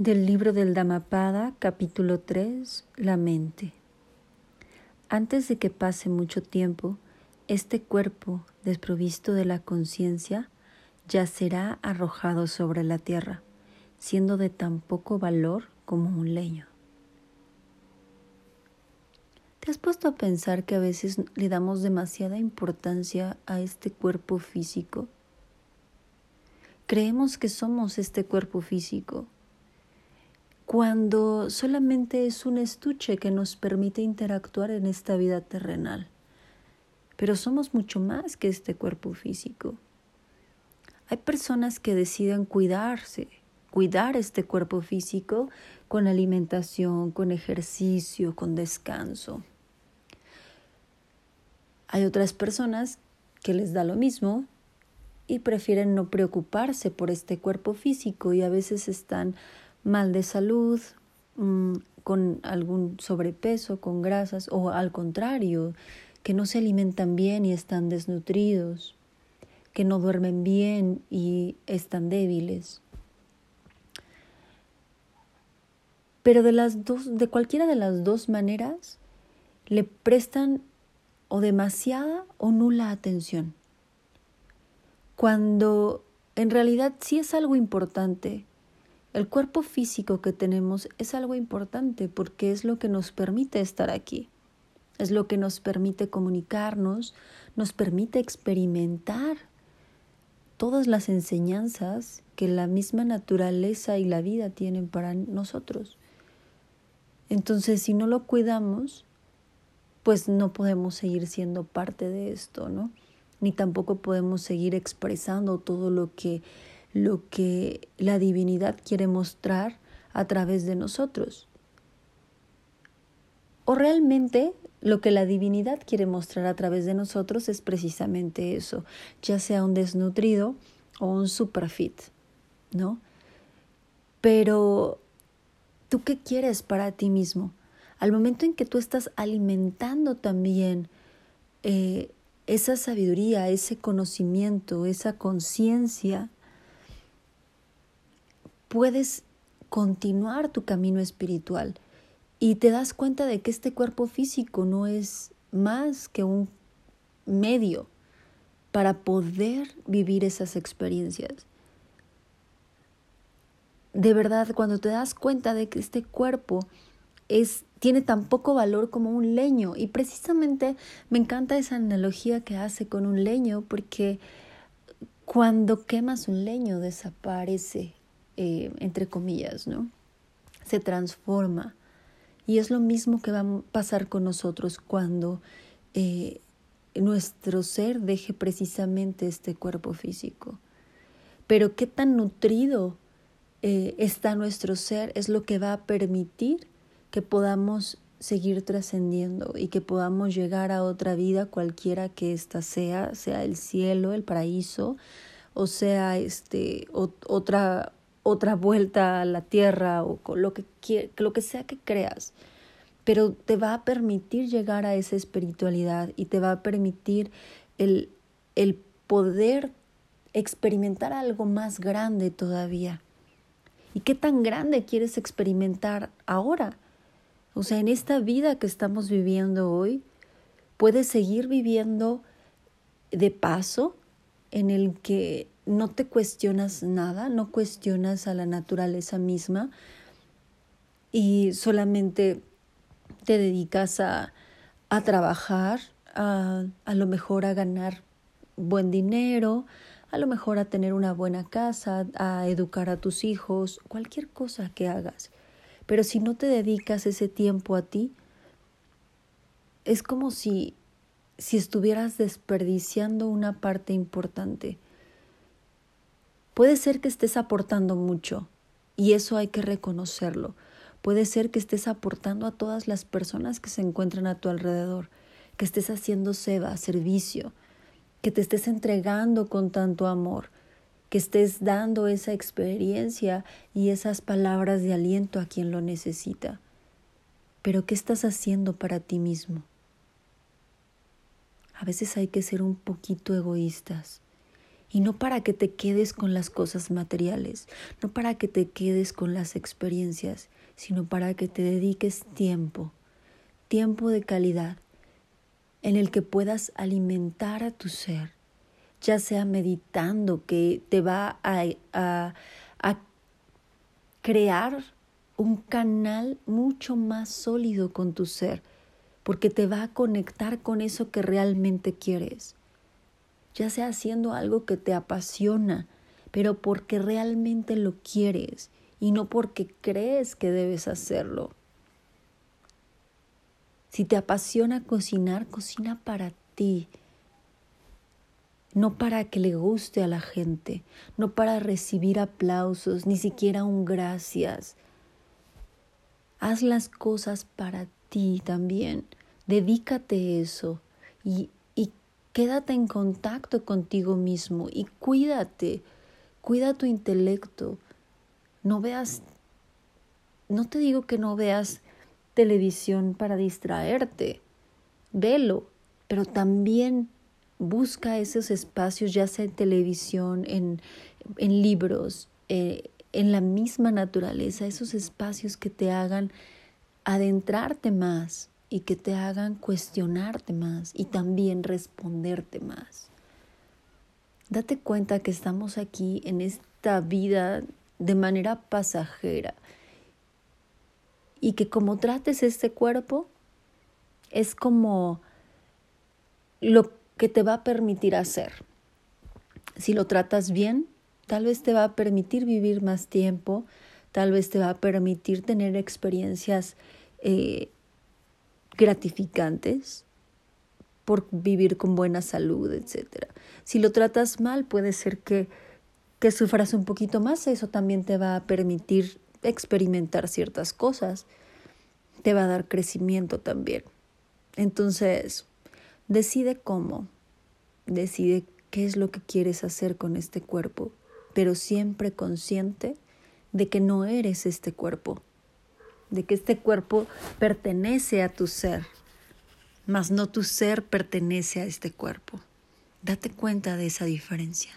Del libro del Dhammapada, capítulo 3, La mente. Antes de que pase mucho tiempo, este cuerpo, desprovisto de la conciencia, ya será arrojado sobre la tierra, siendo de tan poco valor como un leño. ¿Te has puesto a pensar que a veces le damos demasiada importancia a este cuerpo físico? Creemos que somos este cuerpo físico cuando solamente es un estuche que nos permite interactuar en esta vida terrenal. Pero somos mucho más que este cuerpo físico. Hay personas que deciden cuidarse, cuidar este cuerpo físico con alimentación, con ejercicio, con descanso. Hay otras personas que les da lo mismo y prefieren no preocuparse por este cuerpo físico y a veces están mal de salud, mm, con algún sobrepeso, con grasas, o al contrario, que no se alimentan bien y están desnutridos, que no duermen bien y están débiles. Pero de las dos, de cualquiera de las dos maneras, le prestan o demasiada o nula atención. Cuando en realidad sí es algo importante, el cuerpo físico que tenemos es algo importante porque es lo que nos permite estar aquí, es lo que nos permite comunicarnos, nos permite experimentar todas las enseñanzas que la misma naturaleza y la vida tienen para nosotros. Entonces, si no lo cuidamos, pues no podemos seguir siendo parte de esto, ¿no? Ni tampoco podemos seguir expresando todo lo que lo que la divinidad quiere mostrar a través de nosotros. O realmente lo que la divinidad quiere mostrar a través de nosotros es precisamente eso, ya sea un desnutrido o un superfit, ¿no? Pero, ¿tú qué quieres para ti mismo? Al momento en que tú estás alimentando también eh, esa sabiduría, ese conocimiento, esa conciencia, puedes continuar tu camino espiritual y te das cuenta de que este cuerpo físico no es más que un medio para poder vivir esas experiencias. De verdad, cuando te das cuenta de que este cuerpo es tiene tan poco valor como un leño y precisamente me encanta esa analogía que hace con un leño porque cuando quemas un leño desaparece eh, entre comillas, ¿no? Se transforma. Y es lo mismo que va a pasar con nosotros cuando eh, nuestro ser deje precisamente este cuerpo físico. Pero qué tan nutrido eh, está nuestro ser es lo que va a permitir que podamos seguir trascendiendo y que podamos llegar a otra vida cualquiera que ésta sea, sea el cielo, el paraíso, o sea este otra otra vuelta a la tierra o lo que, lo que sea que creas, pero te va a permitir llegar a esa espiritualidad y te va a permitir el, el poder experimentar algo más grande todavía. ¿Y qué tan grande quieres experimentar ahora? O sea, en esta vida que estamos viviendo hoy, puedes seguir viviendo de paso en el que no te cuestionas nada, no cuestionas a la naturaleza misma y solamente te dedicas a, a trabajar, a, a lo mejor a ganar buen dinero, a lo mejor a tener una buena casa, a educar a tus hijos, cualquier cosa que hagas. Pero si no te dedicas ese tiempo a ti, es como si, si estuvieras desperdiciando una parte importante Puede ser que estés aportando mucho y eso hay que reconocerlo. Puede ser que estés aportando a todas las personas que se encuentran a tu alrededor, que estés haciendo seba, servicio, que te estés entregando con tanto amor, que estés dando esa experiencia y esas palabras de aliento a quien lo necesita. Pero ¿qué estás haciendo para ti mismo? A veces hay que ser un poquito egoístas Y no para que te quedes con las cosas materiales, no para que te quedes con las experiencias, sino para que te dediques tiempo, tiempo de calidad, en el que puedas alimentar a tu ser, ya sea meditando, que te va a, a, a crear un canal mucho más sólido con tu ser, porque te va a conectar con eso que realmente quieres ya sea haciendo algo que te apasiona, pero porque realmente lo quieres y no porque crees que debes hacerlo. Si te apasiona cocinar, cocina para ti, no para que le guste a la gente, no para recibir aplausos, ni siquiera un gracias. Haz las cosas para ti también, dedícate eso y Quédate en contacto contigo mismo y cuídate, cuida tu intelecto. No veas, no te digo que no veas televisión para distraerte, velo, pero también busca esos espacios, ya sea en televisión, en, en libros, eh, en la misma naturaleza, esos espacios que te hagan adentrarte más y que te hagan cuestionarte más y también responderte más. Date cuenta que estamos aquí en esta vida de manera pasajera y que como trates este cuerpo es como lo que te va a permitir hacer. Si lo tratas bien, tal vez te va a permitir vivir más tiempo, tal vez te va a permitir tener experiencias eh, gratificantes por vivir con buena salud, etc. Si lo tratas mal, puede ser que, que sufras un poquito más, eso también te va a permitir experimentar ciertas cosas, te va a dar crecimiento también. Entonces, decide cómo, decide qué es lo que quieres hacer con este cuerpo, pero siempre consciente de que no eres este cuerpo de que este cuerpo pertenece a tu ser, mas no tu ser pertenece a este cuerpo. Date cuenta de esa diferencia.